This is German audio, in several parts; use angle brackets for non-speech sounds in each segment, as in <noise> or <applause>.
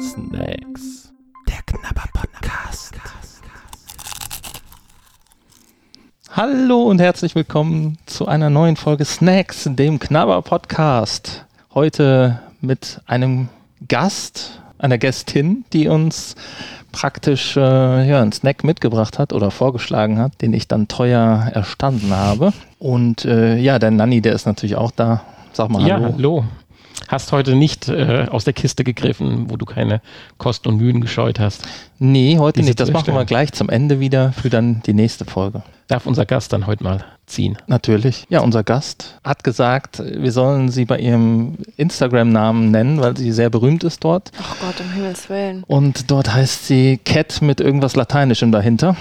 Snacks. Der Knabber-Podcast. Hallo und herzlich willkommen zu einer neuen Folge Snacks, dem Knabber-Podcast. Heute mit einem Gast, einer Gästin, die uns praktisch äh, ja, einen Snack mitgebracht hat oder vorgeschlagen hat, den ich dann teuer erstanden habe. Und äh, ja, der Nanni, der ist natürlich auch da. Sag mal Ja, Hallo. hallo. Hast heute nicht äh, aus der Kiste gegriffen, wo du keine Kosten und Mühen gescheut hast. Nee, heute nicht. Das machen wir gleich zum Ende wieder für dann die nächste Folge. Darf unser Gast dann heute mal ziehen? Natürlich. Ja, unser Gast hat gesagt, wir sollen sie bei ihrem Instagram-Namen nennen, weil sie sehr berühmt ist dort. Ach Gott, um Himmels Willen. Und dort heißt sie Cat mit irgendwas Lateinischem dahinter.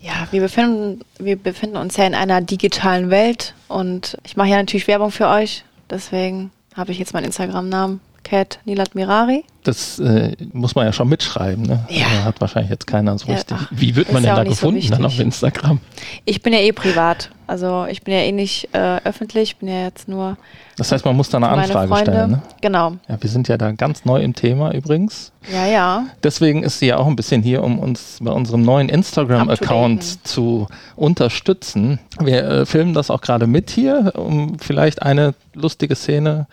Ja, wir befinden, wir befinden uns ja in einer digitalen Welt und ich mache ja natürlich Werbung für euch. Deswegen habe ich jetzt meinen Instagram-Namen Cat Nilat Mirari. Das äh, muss man ja schon mitschreiben. Ne? Ja. Also Hat wahrscheinlich jetzt keiner so Ja, richtig. ach. Wie wird man ja denn auch da nicht so gefunden dann auf. Instagram? Ich bin ja eh privat. Also ich bin ja eh nicht äh, öffentlich. Ich bin ja jetzt nur Das heißt, man muss da eine Anfrage Freunde. stellen. Ne? Genau. Ja, wir sind ja da ganz neu im Thema übrigens. Ja, ja. Deswegen ist sie ja auch ein bisschen hier, um uns bei unserem neuen Instagram-Account zu unterstützen. Wir äh, filmen das auch gerade mit hier, um vielleicht eine lustige Szene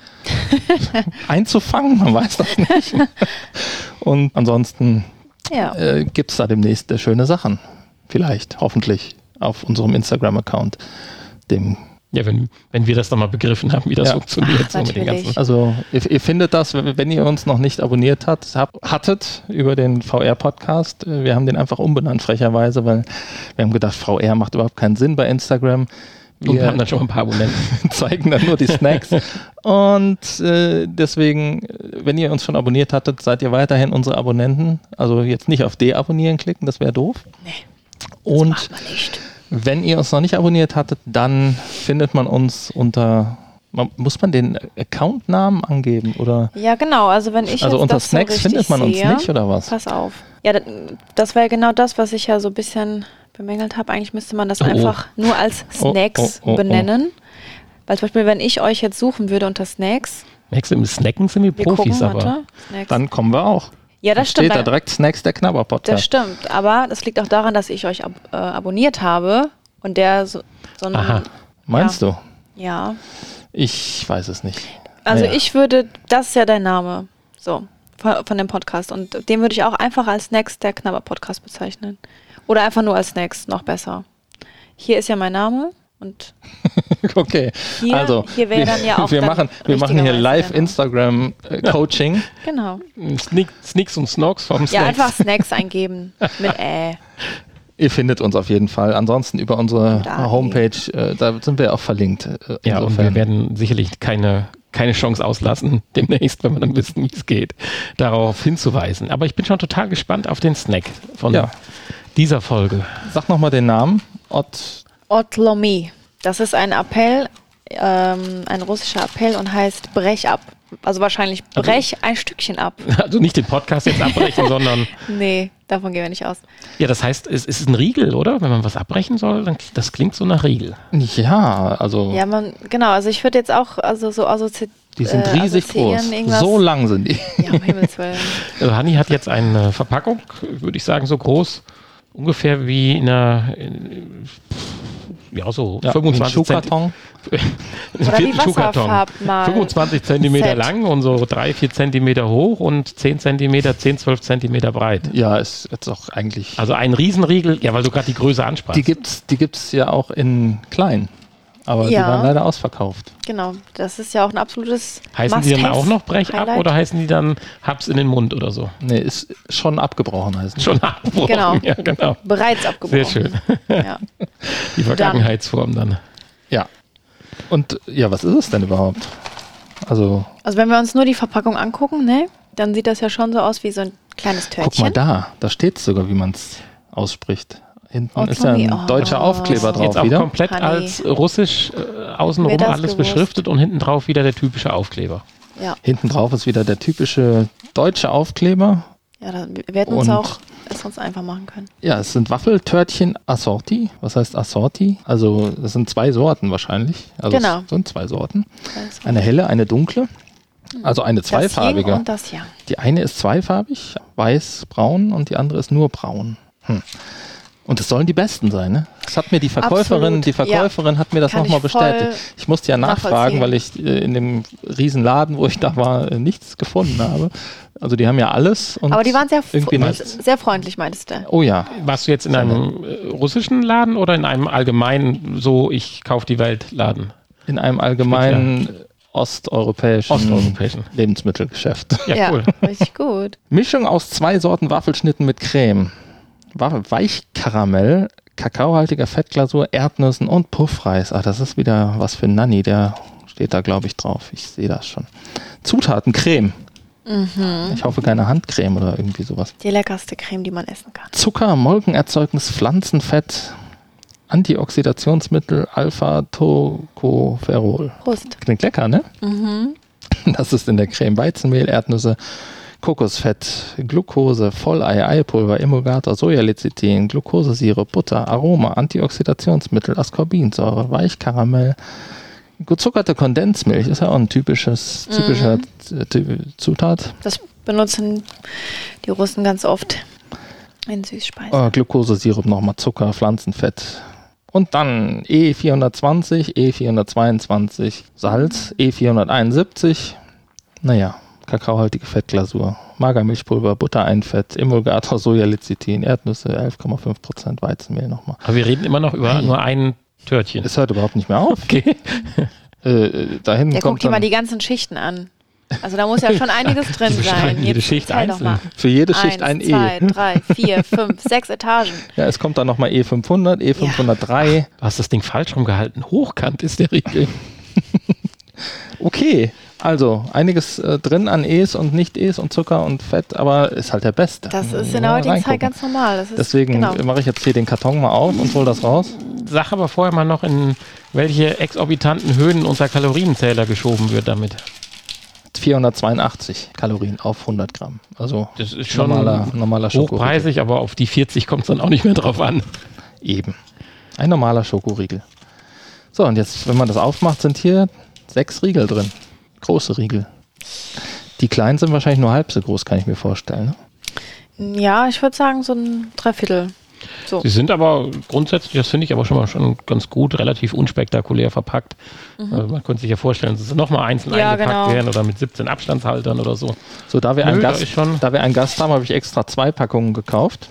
<laughs> einzufangen. Man weiß das nicht. Und ansonsten Ja. äh, gibt es da demnächst äh, schöne Sachen. Vielleicht, hoffentlich, auf unserem Instagram-Account. Dem Ja, wenn, wenn wir das dann mal begriffen haben, wie das Ja. funktioniert. Ach, so mit den natürlich. ganzen. Also ihr, ihr findet das, wenn ihr uns noch nicht abonniert habt, hab, hattet über den VR-Podcast. Äh, Wir haben den einfach umbenannt, frecherweise, weil wir haben gedacht, VR macht überhaupt keinen Sinn bei Instagram. Und wir Wir haben dann schon ein paar Abonnenten. <laughs> zeigen dann nur die Snacks. Und äh, deswegen, äh, wenn ihr uns schon abonniert hattet, seid ihr weiterhin unsere Abonnenten. Also jetzt nicht auf Deabonnieren klicken, das wäre doof. Nee, Und wenn ihr uns noch nicht abonniert hattet, dann findet man uns unter. Muss man den Accountnamen angeben oder? Ja, genau. Also wenn ich also jetzt unter Snacks so findet man uns sehe, nicht oder was? Pass auf. Ja, das, war ja genau das, was ich ja so ein bisschen bemängelt habe. Eigentlich müsste man das Oh, oh. einfach nur als Oh, Snacks oh, oh, oh. benennen. Weil zum Beispiel, wenn ich euch jetzt suchen würde unter Snacks, Max, im Snacken sind wir wir Profis, gucken, aber. warte, Snacks. Dann kommen wir auch. Ja, das stimmt. steht da direkt Snacks der Knabber Das stimmt. Aber das liegt auch daran, dass ich euch ab, äh, abonniert habe und der so, so ein, Aha. Meinst du? Ja. Ich weiß es nicht. Also Naja. ich würde, das ist ja dein Name, so, von, von dem Podcast. Und den würde ich auch einfach als Snacks der Knabber Podcast bezeichnen. Oder einfach nur als Snacks, noch besser. Hier ist ja mein Name und <laughs> Okay. Hier- also hier wäre wir, dann ja auch wir dann machen, wir machen hier live Name. Instagram äh, Coaching. genau. Sneak, Sneaks und Snogs vom Ja, Snacks. einfach Snacks eingeben mit <laughs> Ä. Ihr findet uns auf jeden Fall. Ansonsten über unsere Da. Homepage, äh, da sind wir auch verlinkt. Äh, Ja, und wir werden sicherlich keine, keine Chance auslassen, <laughs> demnächst, wenn wir dann wissen, wie es geht, darauf hinzuweisen. Aber ich bin schon total gespannt auf den Snack von Ja. dieser Folge. Sag nochmal den Namen. Ott. Otlomi. Das ist ein Appell, ähm, ein russischer Appell und heißt Brech ab. Also wahrscheinlich brech ein Stückchen ab. <laughs> Also nicht den Podcast jetzt abbrechen, <laughs> sondern Nee, davon gehen wir nicht aus. ja, das heißt, es es ist ein Riegel, oder? Wenn man was abbrechen soll, dann das klingt so nach Riegel. Ja, also Ja, man, genau, also ich würde jetzt auch also so assozi die sind äh, riesig assoziieren, groß. irgendwas- So lang sind die. Ja, um Himmels Willen. <laughs> Also Hanni hat jetzt eine Verpackung, würde ich sagen, so groß, ungefähr wie in einer in, ja, so Ja, 25 ein Schuhkarton. <laughs> Oder wie Viertel Schuhkarton. Wasserfarbmal. 25 Zentimeter Set. lang und so 3, 4 Zentimeter hoch und 10 Zentimeter, 10, 12 Zentimeter breit. Ja, ist jetzt auch eigentlich. Also ein Riesenriegel, ja, weil du gerade die Größe ansprachst. die gibt's, die gibt's ja auch in klein. Aber die Ja. waren leider ausverkauft. Genau, das ist ja auch ein absolutes heißen die dann auch noch Brech ab oder heißen die dann Hab's in den Mund oder so? Nee, ist schon abgebrochen heißen. Schon abgebrochen. Genau. <laughs> Ja, genau. Bereits abgebrochen. Sehr schön. Ja. <laughs> Die Vergangenheitsform dann. Ja. Und ja, was ist es denn überhaupt? Also, Also wenn wir uns nur die Verpackung angucken, ne, dann sieht das ja schon so aus wie so ein kleines Törtchen. guck mal da. Da steht sogar, wie man es ausspricht. Hinten Oh, ist ja ein oh. deutscher Aufkleber drauf Jetzt auch wieder. komplett Honey. als russisch äh, außenrum das alles gewusst? beschriftet und hinten drauf wieder der typische Aufkleber. Ja, Hinten drauf ist wieder der typische deutsche Aufkleber. ja da, wir hätten uns auch es uns einfach machen können. Ja, es sind Waffeltörtchen Assorti. Was heißt Assorti? Also, das sind zwei Sorten wahrscheinlich. Also, Genau. es sind zwei Sorten. Das Eine helle, eine dunkle. Also eine Das zweifarbige. und das Yang. Die eine ist zweifarbig, weiß-braun und die andere ist nur braun. Hm. Und es sollen die besten sein, ne? Das hat mir die Verkäuferin, Absolut, die Verkäuferin hat mir das nochmal bestätigt. Ich musste ja nachfragen, weil ich äh, in dem riesen Laden, wo ich da war, äh, nichts gefunden habe. Also die haben ja alles. Und Aber die waren sehr, sehr freundlich, meintest du. Oh ja, Warst du jetzt in einem äh, russischen Laden oder in einem allgemeinen, so ich kauf die Welt Laden? in einem allgemeinen osteuropäischen, Osteuropäischen. Lebensmittelgeschäft. Ja, cool. richtig gut. Mischung aus zwei Sorten Waffelschnitten mit Creme. Weichkaramell, kakaohaltiger Fettglasur, Erdnüssen und Puffreis. Ah, das ist wieder was für Nanny, der steht da, glaube ich, drauf. Ich sehe das schon. Zutaten, Creme. Ich hoffe keine Handcreme oder irgendwie sowas. Die leckerste Creme, die man essen kann. Zucker, Molkenerzeugnis, Pflanzenfett, Antioxidationsmittel, Alpha-Tocopherol. Prost. Klingt lecker, ne? Das ist in der Creme Weizenmehl, Erdnüsse, Kokosfett, Glucose, Vollei, Eipulver, Emulgator, Sojalecithin, Glukosesirup, Butter, Aroma, Antioxidationsmittel, Ascorbinsäure, Weichkaramell, gezuckerte Kondensmilch, ist ja auch ein typisches, typischer Ty- Zutat. Das benutzen die Russen ganz oft in Süßspeisen. Äh, Glukosesirup, nochmal Zucker, Pflanzenfett. Und dann E E420, E422 Salz, E471, naja, kakaohaltige Fettglasur, Magermilchpulver, Buttereinfett, Emulgator, Sojalecithin, Erdnüsse, 11,5% Weizenmehl nochmal. Aber wir reden immer noch über nur ein Törtchen. Es hört überhaupt nicht mehr auf. Okay. <laughs> Äh, da hinten Der kommt guckt dir mal die ganzen Schichten an. Also da muss ja schon einiges drin <laughs> sein. jede Jetzt Schicht einzeln. für jede Schicht Eins, ein zwei, E. drei, vier, fünf, sechs Etagen. Ja, es kommt dann nochmal E500, E503. Du hast das Ding falsch rumgehalten. Hochkant ist der Riegel. <laughs> Okay, also einiges äh, drin an E's und Nicht-E's und Zucker und Fett, aber ist halt der Beste. Das ist in der heutigen. Zeit ganz normal. Das ist, Deswegen genau. mache ich jetzt hier den Karton mal auf und hol das raus. Sag aber vorher mal noch, in welche exorbitanten Höhen unser Kalorienzähler geschoben wird damit. 482 Kalorien auf 100 Gramm. Also Das ist schon normaler, normaler Schokoriegel. hochpreisig, aber auf die 40 kommt es dann auch nicht mehr drauf an. Eben. Ein normaler Schokoriegel. So, und jetzt, wenn man das aufmacht, sind hier sechs Riegel drin. Große Riegel. Die kleinen sind wahrscheinlich nur halb so groß, kann ich mir vorstellen. Ne? Ja, ich würde sagen so ein Dreiviertel. So. Sie sind aber grundsätzlich, das finde ich aber schon mal schon ganz gut, relativ unspektakulär verpackt. Also man könnte sich ja vorstellen, dass sie nochmal einzeln Mhm. Ja, eingepackt genau. werden oder mit 17 Abstandshaltern oder so. So, da wir, Nö, einen da Gast, da wir einen Gast haben, habe ich extra zwei Packungen gekauft.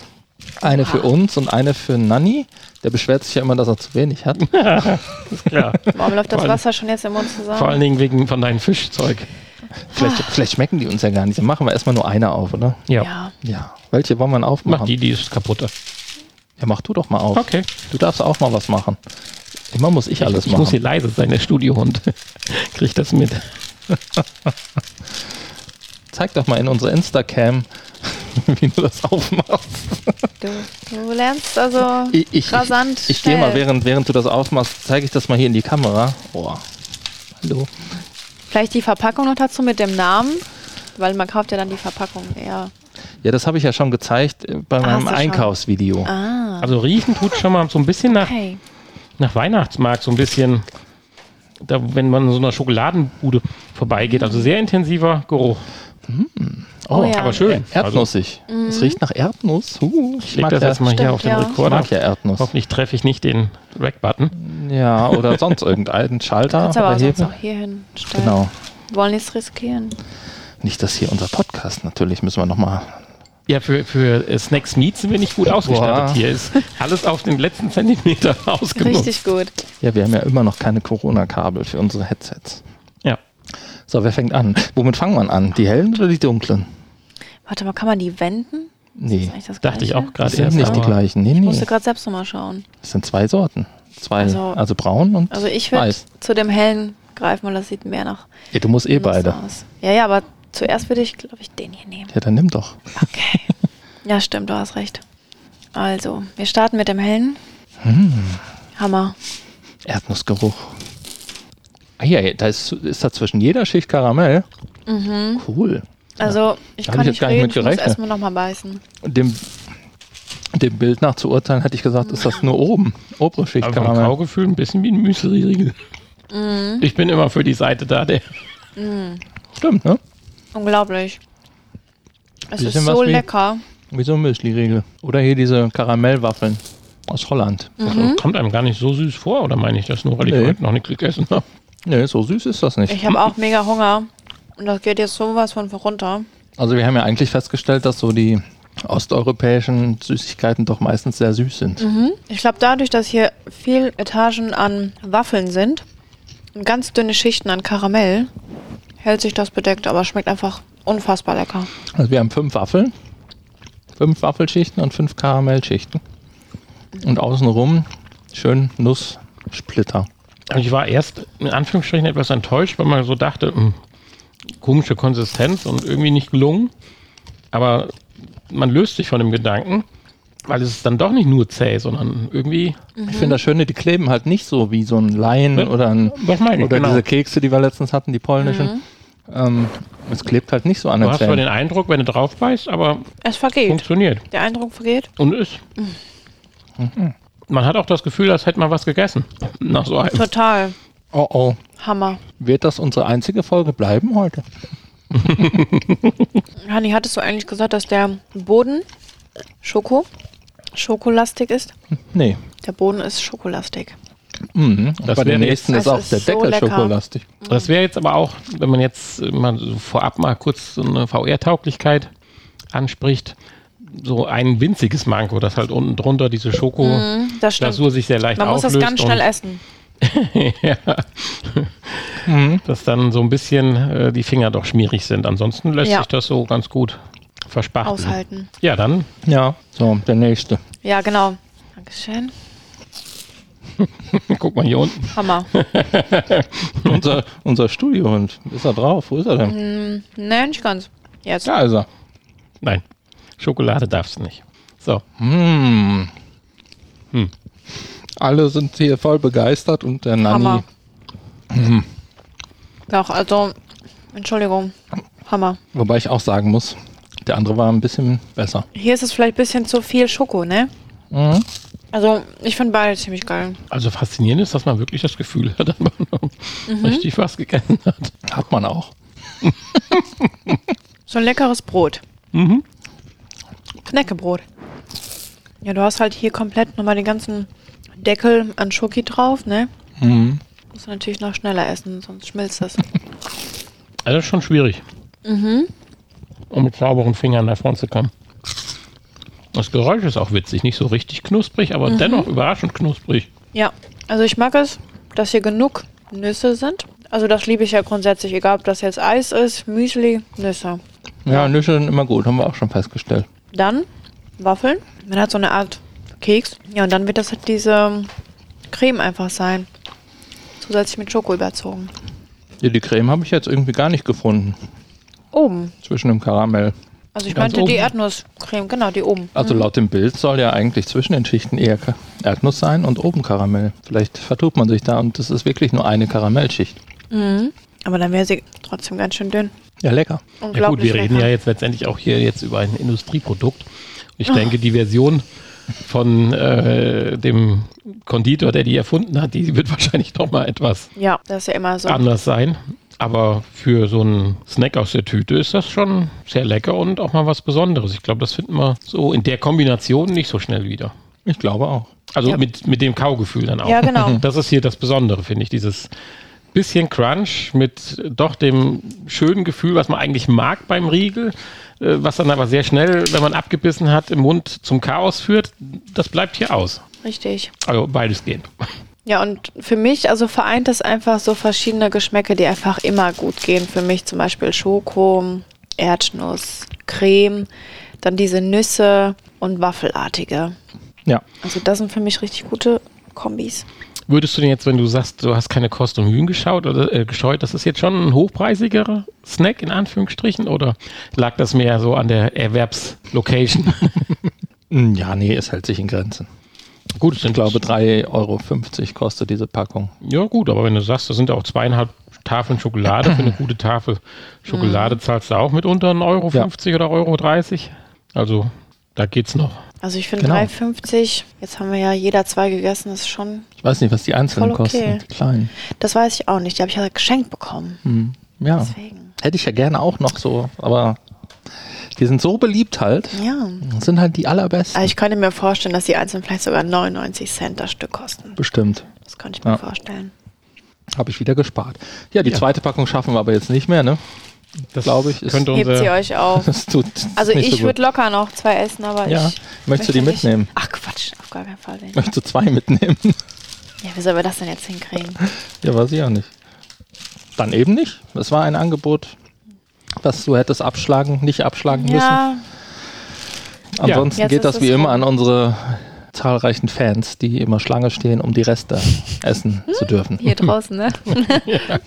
Eine für uns und eine für Nanni. Der beschwert sich ja immer, dass er zu wenig hat. <laughs> Ja, Warum läuft das Wasser schon jetzt im Mund zusammen? vor allen Dingen wegen von deinem Fischzeug. Vielleicht, vielleicht schmecken die uns ja gar nicht. Dann machen wir erstmal nur eine auf, oder? Ja, ja. Ja. Welche wollen wir denn mach aufmachen? die, die ist kaputter. Ja, mach du doch mal auf. Okay. Du darfst auch mal was machen. Immer muss ich alles ich machen. muss hier leise sein, der Studiohund. <laughs> Krieg das mit. <laughs> Zeig doch mal in unsere Instacam, <laughs> wie du das aufmachst. Du, du lernst also Ich, ich, rasant. ich, ich gehe mal, während, während du das aufmachst, zeige ich das mal hier in die Kamera. Oh. Hallo. Vielleicht die Verpackung noch dazu mit dem Namen, weil man kauft ja dann die Verpackung eher. Ja, das habe ich ja schon gezeigt äh, bei Ah, meinem. Einkaufsvideo. Ah, Also riechen tut schon mal so ein bisschen nach, okay. nach Weihnachtsmarkt, so ein bisschen, da, wenn man in so einer Schokoladenbude vorbeigeht. Also sehr intensiver Geruch. Oh ja. aber schön. Erdnussig. Es riecht nach Erdnuss. Uh, Ich leg das ja, jetzt mal hier Stimmt, auf den ja. ich Rekorder. mag ja Erdnuss. Hoffentlich treffe ich nicht den Rack-Button. Ja, oder sonst irgendeinen Schalter. Kannst aber auch sonst auch hier hinstellen. Genau. Wollen nichts riskieren. Nicht, dass hier unser Podcast natürlich, müssen wir nochmal. Ja, für, für äh, Snacks Meat sind wir nicht gut ausgestattet Boah. hier. Ist alles auf den letzten Zentimeter <laughs> ausgenutzt. Richtig gut. Ja, wir haben ja immer noch keine Corona-Kabel für unsere Headsets. Ja. So, wer fängt an? Womit fangen wir an? Die hellen oder die dunklen? Warte mal, kann man die wenden? Nee, Dachte ich auch gerade das sind erst. nicht die gleichen. Nee, Ich nee. musste gerade selbst nochmal schauen. Das sind zwei Sorten. Zwei, also, Also- braun und Also ich würde weiß. zu dem hellen greifen, weil das sieht mehr nach Ja, du musst eh beide. aus. Ja, ja, aber zuerst würde ich, glaube ich, den hier nehmen. Ja, dann nimm doch. Okay. <laughs> ja, stimmt, du hast recht. Also, wir starten mit dem hellen. Hm. Hammer. Erdnussgeruch. Ah ja, da ist, ist da zwischen jeder Schicht Karamell. Cool. Also, ich Da kann ich jetzt nicht gar nicht reden, mit ich muss gerechnet. erstmal nochmal beißen. Dem, dem Bild nach zu urteilen, hätte ich gesagt, ist das nur oben. Obere Schicht Aber Karamell. Kaugefühl ein bisschen wie ein Müsli-Riegel. Mhm. Ich bin immer für die Seite da, der. Stimmt, ne? Unglaublich. Es Bisschen ist so wie- lecker. Wie so ein Müsli-Riegel. Oder hier diese Karamellwaffeln aus Holland. Mhm. Kommt einem gar nicht so süß vor, oder meine ich das nur, weil ich Nee. heute noch nichts gegessen habe? Nee, so süß ist das nicht. Ich habe auch <laughs> mega Hunger. Und das geht jetzt sowas von runter. Also wir haben ja eigentlich festgestellt, dass so die osteuropäischen Süßigkeiten doch meistens sehr süß sind. Mhm. Ich glaube, dadurch, dass hier viel Etagen an Waffeln sind und ganz dünne Schichten an Karamell, hält sich das bedeckt, aber schmeckt einfach unfassbar lecker. Also wir haben fünf Waffeln, fünf Waffelschichten und fünf Karamellschichten. Und außenrum schön Nusssplitter. Ich war erst in Anführungsstrichen etwas enttäuscht, weil man so dachte, hm, komische Konsistenz und irgendwie nicht gelungen. Aber man löst sich von dem Gedanken, weil es ist dann doch nicht nur zäh, sondern irgendwie, Ich finde das Schöne, die kleben halt nicht so wie so ein Laien Ja, oder, ein, was meine ich, oder genau. diese Kekse, die wir letztens hatten, die polnischen. Ähm, es klebt halt nicht so an Du den hast zwar den. Eindruck, wenn du drauf beißt, aber Es vergeht. funktioniert. Der Eindruck vergeht. Und ist. Man hat auch das Gefühl, als hätte man was gegessen. Nach so einem. Total. Oh oh. Hammer. Wird das unsere einzige Folge bleiben heute? <laughs> Hanni, hattest du eigentlich gesagt, dass der Boden Schoko, schokolastig ist? Nee. Der Boden ist schokolastig. Mhm. Das Bei den nächsten jetzt- ist auch der ist so Deckel lecker. schokolastig. Das wäre jetzt aber auch, wenn man jetzt mal so vorab mal kurz so eine VR-Tauglichkeit anspricht, so ein winziges Manko, dass halt unten drunter diese Schoko-Glasur Das stimmt. sich sehr leicht Man muss auflöst. das ganz schnell essen. <laughs> ja, Mhm. dass dann so ein bisschen äh, die Finger doch schmierig sind. Ansonsten lässt Ja. sich das so ganz gut verspachteln. Aushalten. Ja, dann Ja, so, der nächste. Ja, genau. Dankeschön. <laughs> guck mal hier unten. Hammer. <laughs> unser, unser Studiohund. Ist er drauf? Wo ist er denn? nee, nicht ganz. Jetzt. Da ist er. Nein, Schokolade darfst du nicht. So, Hm. Hm. Alle sind hier voll begeistert und der. Hammer. Doch, also, Entschuldigung. Hammer. Wobei ich auch sagen muss, der andere war ein bisschen besser. Hier ist es vielleicht ein bisschen zu viel Schoko, ne? Mhm. Also, ich finde beide ziemlich geil. also faszinierend ist, dass man wirklich das Gefühl hat, <laughs> dass man Mhm. richtig was gegessen hat. Hat man auch. So ein leckeres Brot. Mhm. Knäckebrot. Ja, du hast halt hier komplett nochmal den ganzen Deckel an Schoki drauf, ne? Mhm. Musst du natürlich noch schneller essen, sonst schmilzt das. Also das ist schon schwierig, mhm. um mit sauberen Fingern davon zu kommen. Das Geräusch ist auch witzig, nicht so richtig knusprig, aber Mhm. dennoch überraschend knusprig. Ja, also ich mag es, dass hier genug Nüsse sind. Also das liebe ich ja grundsätzlich, egal ob das jetzt Eis ist, Müsli, Nüsse. Ja, Nüsse sind immer gut, haben wir auch schon festgestellt. Dann Waffeln. Man hat so eine Art Keks. Ja, und dann wird das halt diese Creme einfach sein. Zusätzlich mit Schoko überzogen. Ja, die Creme habe ich jetzt irgendwie gar nicht gefunden. Oben. Zwischen dem Karamell. Also ich Ganz meinte die oben. Erdnusscreme, genau, die oben. Also laut dem Bild soll ja eigentlich zwischen den Schichten eher Erdnuss sein und oben Karamell. Vielleicht vertut man sich da und das ist wirklich nur eine Karamellschicht. Mhm. Aber dann wäre sie trotzdem ganz schön dünn. Ja, lecker. Ja gut, wir reden lecker. ja jetzt letztendlich auch hier jetzt über ein Industrieprodukt. Ich denke, die Version von äh, dem Konditor, der die erfunden hat, die wird wahrscheinlich noch mal etwas Ja, das ist ja immer so. anders sein. Aber für so einen Snack aus der Tüte ist das schon sehr lecker und auch mal was Besonderes. Ich glaube, das finden wir so in der Kombination nicht so schnell wieder. Ich glaube auch. Also Ja. mit, mit dem Kaugefühl dann auch. Ja, genau. <laughs> Das ist hier das Besondere, finde ich. Dieses bisschen Crunch mit doch dem schönen Gefühl, was man eigentlich mag beim Riegel, äh, was dann aber sehr schnell, wenn man abgebissen hat, im Mund zum Chaos führt. Das bleibt hier aus. Richtig. Also beides gehen. Ja, und für mich, also vereint es einfach so verschiedene Geschmäcke, die einfach immer gut gehen. Für mich zum Beispiel Schoko, Erdnuss, Creme, dann diese Nüsse und Waffelartige. Ja. Also das sind für mich richtig gute Kombis. Würdest du denn jetzt, wenn du sagst, du hast keine Kost und Mühen geschaut oder äh, gescheut, das ist jetzt schon ein hochpreisigerer Snack in Anführungsstrichen oder lag das mehr so an der Erwerbslocation? Hm, Ja, nee, es hält sich in Grenzen. Gut, es sind Ich glaube, 3,50 Euro kostet diese Packung. Ja, gut, aber wenn du sagst, das sind auch zweieinhalb Tafeln Schokolade, für eine gute Tafel <clears throat> Schokolade zahlst du auch mitunter 1,50 Euro Ja. oder Euro 30. Also da geht's noch. Also ich finde Genau. 3,50, jetzt haben wir ja jeder zwei gegessen, das ist schon, Ich weiß nicht, was die einzelnen Voll okay. kosten. Die kleinen. das weiß ich auch nicht, die habe ich ja geschenkt bekommen. Hm. Ja. Deswegen. Hätte ich ja gerne auch noch so, aber die sind so beliebt halt. Ja. Sind halt die allerbesten. Also ich könnte mir vorstellen, dass die einzeln vielleicht sogar 99 Cent das Stück kosten. Bestimmt. Das könnte ich mir Ja. vorstellen. Habe ich wieder gespart. Ja, die Ja. zweite Packung schaffen wir aber jetzt nicht mehr, ne? Das Glaube ich, ist- könnte Hebt sie euch auf. <laughs> Das tut Also nicht ich so würde locker noch zwei essen, aber Ja. ich. Möchtest du die möchte nicht. mitnehmen? Ach Quatsch, auf gar keinen Fall. Nicht. Möchtest du zwei mitnehmen? <laughs> Ja, wie sollen wir das denn jetzt hinkriegen? ja, weiß ich auch nicht. Dann eben nicht. Das war ein Angebot, das du hättest abschlagen, nicht abschlagen müssen. Ja, Ansonsten Jetzt geht das es wie immer an unsere zahlreichen Fans, die immer Schlange stehen, um die Reste <laughs> essen zu dürfen. hier draußen, ne? Ja,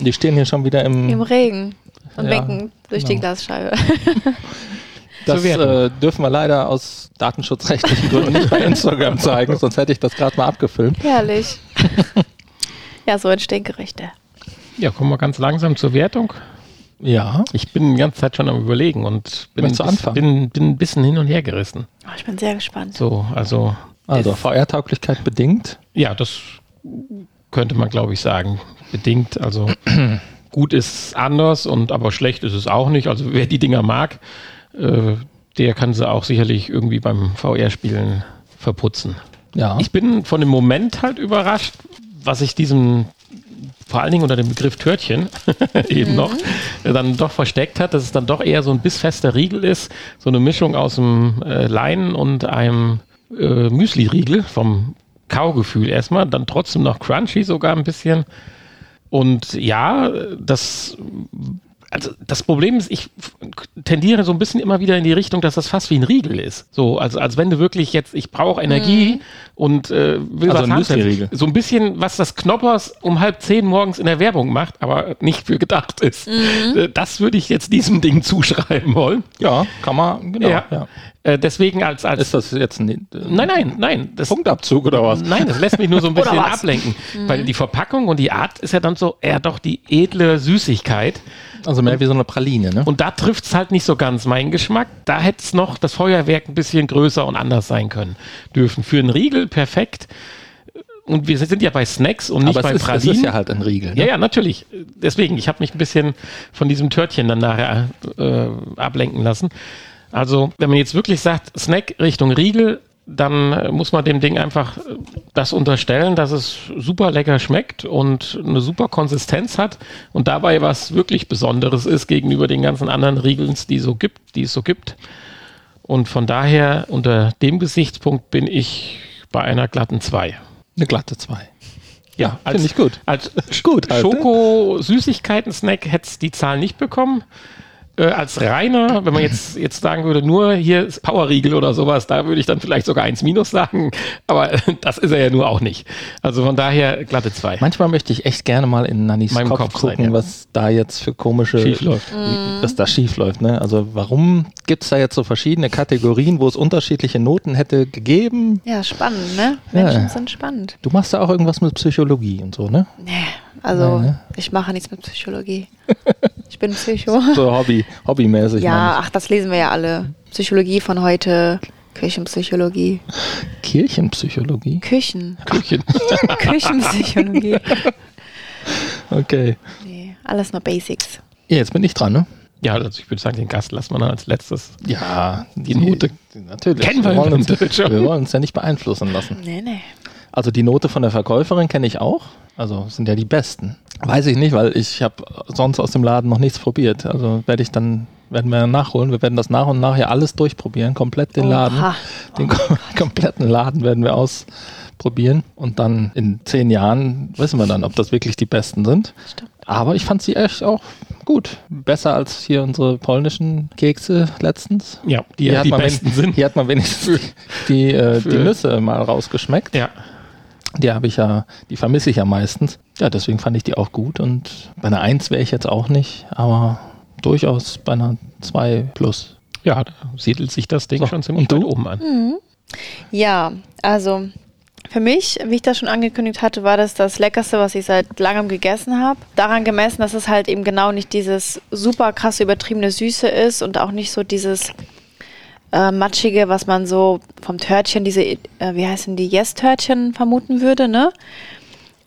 die stehen hier schon wieder Im im. Regen. Und Ja, winken durch die genau. Glasscheibe. <laughs> Das äh, dürfen wir leider aus datenschutzrechtlichen Gründen nicht bei Instagram zeigen, sonst hätte ich das gerade mal abgefilmt. Herrlich. <laughs> ja, so entstehen Gerichte. ja, kommen wir ganz langsam zur Wertung. Ja, Ich bin die ganze Zeit schon am Überlegen und bin, bis- bin, bin ein bisschen hin und her gerissen. Oh, ich bin sehr gespannt. So, also, also VR-Tauglichkeit bedingt. ja, das könnte man, glaube ich, sagen. Bedingt. Also, <clears throat> gut ist anders und aber schlecht ist es auch nicht. Also, wer die Dinger mag, äh, der kann sie auch sicherlich irgendwie beim VR-Spielen verputzen. Ja, Ich bin von dem Moment halt überrascht, was ich diesem vor allen Dingen unter dem Begriff Törtchen <laughs> eben noch äh, dann doch versteckt hat, dass es dann doch eher so ein bissfester Riegel ist, so eine Mischung aus einem äh, Leinen und einem äh, Müsli-Riegel vom Kaugefühl erstmal, dann trotzdem noch crunchy sogar ein bisschen. Und ja, das also das Problem ist, ich tendiere so ein bisschen immer wieder in die Richtung, dass das fast wie ein Riegel ist. So, also als wenn du wirklich jetzt, ich brauche Energie und äh, will Also was haben. So ein bisschen, was das Knoppers um halb zehn morgens in der Werbung macht, aber nicht für gedacht ist. Äh, Das würde ich jetzt diesem Ding zuschreiben wollen. ja, kann man, genau. Ja. Ja. Äh, deswegen als, als Ist das jetzt ein äh, Nein, nein, nein. Das, Punktabzug oder was? Nein, das lässt mich nur so ein <laughs> bisschen ablenken. Weil die Verpackung und die Art ist ja dann so eher doch die edle Süßigkeit. Also mehr wie so eine Praline, ne? Und da trifft es halt nicht so ganz meinen Geschmack. Da hätte es noch das Feuerwerk ein bisschen größer und anders sein können dürfen. Für einen Riegel perfekt. Und wir sind ja bei Snacks und nicht Aber bei ist, Pralinen. ist ja halt ein Riegel. Ne? Ja, ja, natürlich. Deswegen, ich habe mich ein bisschen von diesem Törtchen dann nachher äh, ablenken lassen. Also, wenn man jetzt wirklich sagt, Snack Richtung Riegel, dann äh, muss man dem Ding einfach äh, das unterstellen, dass es super lecker schmeckt und eine super Konsistenz hat und dabei was wirklich Besonderes ist gegenüber den ganzen anderen Riegeln, die, so gibt, die es so gibt. Und von daher, unter dem Gesichtspunkt bin ich bei einer glatten 2. Eine glatte 2. Ja, Finde ich gut. Als Gut? Schoko-Süßigkeiten-Snack hätte es die Zahl nicht bekommen. Äh, als reiner, wenn man jetzt, jetzt sagen würde, nur hier ist Powerriegel oder sowas, da würde ich dann vielleicht sogar eins minus sagen. Aber <laughs> das ist er ja nur auch nicht. Also von daher glatte zwei. Manchmal möchte ich echt gerne mal in Nannys Meinem Kopf, Kopf gucken, sein, ja. was da jetzt für komische, Schief läuft. was da schief läuft. Ne? Also warum gibt es da jetzt so verschiedene Kategorien, wo es unterschiedliche Noten hätte gegeben? Ja, spannend, ne? Ja. Menschen sind spannend. Du machst da auch irgendwas mit Psychologie und so, ne? Nee, also Nein, ne? ich mache nichts mit Psychologie. Ich bin Psycho. <laughs> So Hobby, hobbymäßig. ja, ach, das lesen wir ja alle. Psychologie von heute, Küchenpsychologie. ich. Kirchenpsychologie. Küchen. Küchen. <laughs> Küchenpsychologie. Okay. Nee, alles nur Basics. Ja, jetzt bin ich dran, ne? Ja, also ich würde sagen, den Gast lassen wir dann als letztes. Ja, Die Note Natürlich. kennen wir wollen im uns, wir wollen uns ja nicht beeinflussen lassen. Nee, nee. Also die Note von der Verkäuferin kenne ich auch. Also sind ja die besten. Weiß ich nicht, weil ich habe sonst aus dem Laden noch nichts probiert. Also werde ich dann, werden wir nachholen. Wir werden das nach und nach ja alles durchprobieren. Komplett den Laden. Oha. Den kom <laughs> kompletten Laden werden wir ausprobieren. Und dann in zehn Jahren wissen wir dann, ob das wirklich die besten sind. Stimmt. Aber ich fand sie echt auch gut. Besser als hier unsere polnischen Kekse letztens. Ja, die, ja die man besten sind. Hier hat man wenigstens die, äh, die Nüsse mal rausgeschmeckt. Ja, Die habe ich ja, die vermisse ich ja meistens. Ja, deswegen fand ich die auch gut. Und bei einer 1 wäre ich jetzt auch nicht, aber durchaus bei einer 2 plus. ja, da siedelt sich das Ding So, schon ziemlich weit oben an. Ja, also für mich, wie ich das schon angekündigt hatte, war das das Leckerste, was ich seit langem gegessen habe. Daran gemessen, dass es halt eben genau nicht dieses super krasse übertriebene Süße ist und auch nicht so dieses äh, matschige, was man so vom Törtchen, diese, äh, wie heißen die, Yes-Törtchen vermuten würde, ne?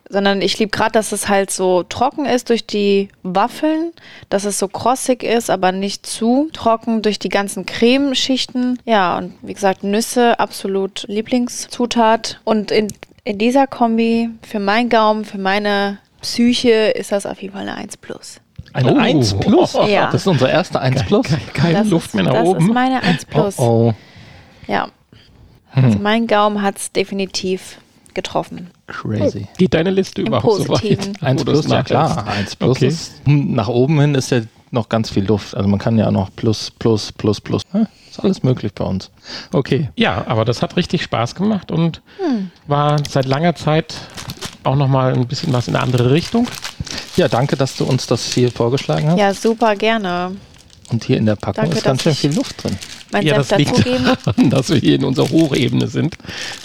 sondern ich liebe gerade, dass es halt so trocken ist durch die Waffeln, dass es so krossig ist, aber nicht zu trocken durch die ganzen Cremeschichten. Ja, und wie gesagt, Nüsse, absolut Lieblingszutat. Und in, in dieser Kombi, für meinen Gaumen, für meine Psyche, ist das auf jeden Fall eine 1 Plus. Eine Oh. 1 Plus? Ja. Das ist unser erster 1 Plus? Keine das Luft ist, mehr nach das oben. ist meine 1 Plus. Oh, oh. Ja. Also mein Gaumen hat es definitiv getroffen. Crazy. Geht deine Liste Im überhaupt so Positiven. weit? 1 wo du das Plus, ja klar. 1 Plus Okay. ist, hm, nach oben hin ist ja noch ganz viel Luft. Also man kann ja noch Plus, Plus, Plus, Plus. Ja, ist alles möglich bei uns. Okay. Ja, aber das hat richtig Spaß gemacht und Hm. war seit langer Zeit auch nochmal ein bisschen was in eine andere Richtung. Ja, danke, dass du uns das hier vorgeschlagen hast. Ja, super gerne. Und hier in der Packung Danke, ist ganz schön viel Luft drin. Mein ja, Senf das liegt daran, dass wir hier in unserer Hochebene sind,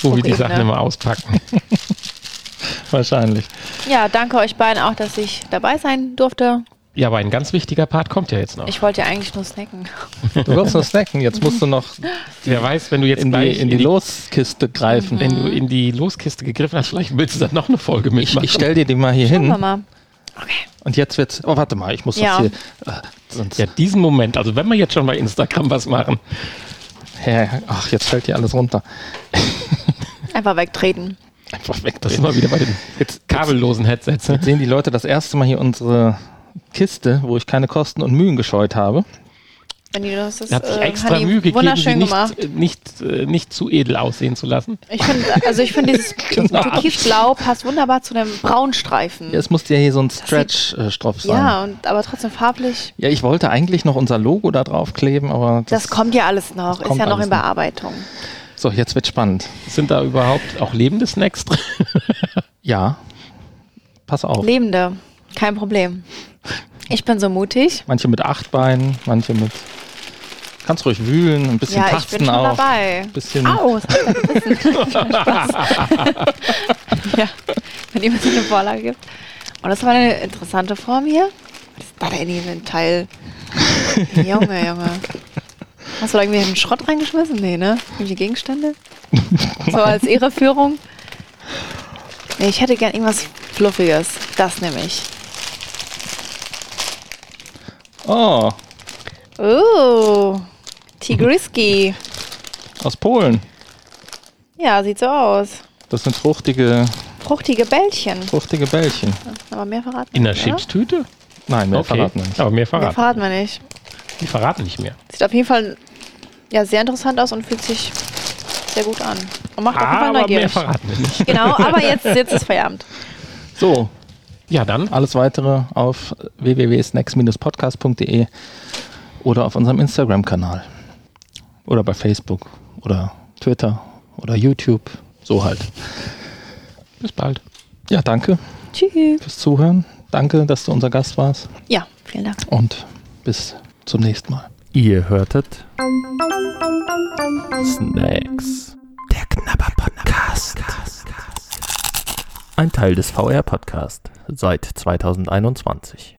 wo wir die Hochebene. Sachen immer auspacken. <laughs> Wahrscheinlich. Ja, danke euch beiden auch, dass ich dabei sein durfte. Ja, aber ein ganz wichtiger Part kommt ja jetzt noch. Ich wollte ja eigentlich nur snacken. Du willst noch snacken. Jetzt musst du noch Wer weiß, wenn du jetzt in die, in die Loskiste greifen. wenn du in die Loskiste gegriffen hast, vielleicht willst du dann noch eine Folge Ich, mitmachen. ich stell dir die mal hier Schauen wir hin. mal. Okay. Und jetzt wird's. Oh, warte mal, ich muss Ja. das hier. Sonst. ja, diesen Moment, also wenn wir jetzt schon bei Instagram was machen, Hä, ach, jetzt fällt hier alles runter. <laughs> Einfach wegtreten. Einfach weg. das sind wir wieder bei den Jetzt, kabellosen Headsets. jetzt sehen die Leute das erste Mal hier unsere Kiste, wo ich keine Kosten und Mühen gescheut habe. Wenn die das ist, Er hat sich äh, extra Mühe gegeben, wunderschön gemacht. nicht, nicht, äh, nicht zu edel aussehen zu lassen. Ich finde, also ich finde dieses <laughs> Genau. Türkisblau passt wunderbar zu dem Braunstreifen. Ja, es musste ja hier so ein Stretch-Stoff sein. Ja, und aber trotzdem farblich. Ja, ich wollte eigentlich noch unser Logo da drauf kleben, aber das, Das, kommt ja alles noch. Ist ja noch in noch. Bearbeitung. So, jetzt wird spannend. Sind da überhaupt auch lebende Snacks drin? <laughs> Ja. Pass auf. Lebende, kein Problem. Ich bin so mutig. Manche mit acht Beinen, manche mit. Kannst ruhig wühlen, ein bisschen Ja, ich tasten bin schon auch. dabei. Bisschen. Au, das <laughs> <laughs> ja, wenn jemand so eine Vorlage gibt. Und das war eine interessante Form hier. Was ist da denn hier für ein Teil? Junge, Junge. Hast du da irgendwie einen Schrott reingeschmissen? Nee, ne? Irgendwelche Gegenstände? <laughs> So als Irreführung? Nee, ich hätte gern irgendwas Fluffiges. Das nehme ich. Oh, Oh, Tigriski. aus Polen. Ja, sieht so aus. Das sind fruchtige, Fruchtige Bällchen. fruchtige Bällchen. Aber mehr verraten In der wir nicht? Chipstüte? Nein, mehr verraten wir nicht. Aber mehr Mehr verraten. verraten wir nicht. Die verraten nicht mehr. Sieht auf jeden Fall ja, sehr interessant aus und fühlt sich sehr gut an. Und macht auf jeden Fall Aber mehr verraten wir nicht. <laughs> Genau, aber jetzt, jetzt ist Feierabend. So, Ja, dann. alles weitere auf www.snacks-podcast.de oder auf unserem Instagram-Kanal. Oder bei Facebook oder Twitter oder YouTube. So halt. Bis bald. Ja, danke Tschüss. fürs Zuhören. Danke, dass du unser Gast warst. Ja, vielen Dank. Und bis zum nächsten Mal. Ihr hörtet Snacks. Der Knabber Podcast. Ein Teil des VR Podcast seit 2021.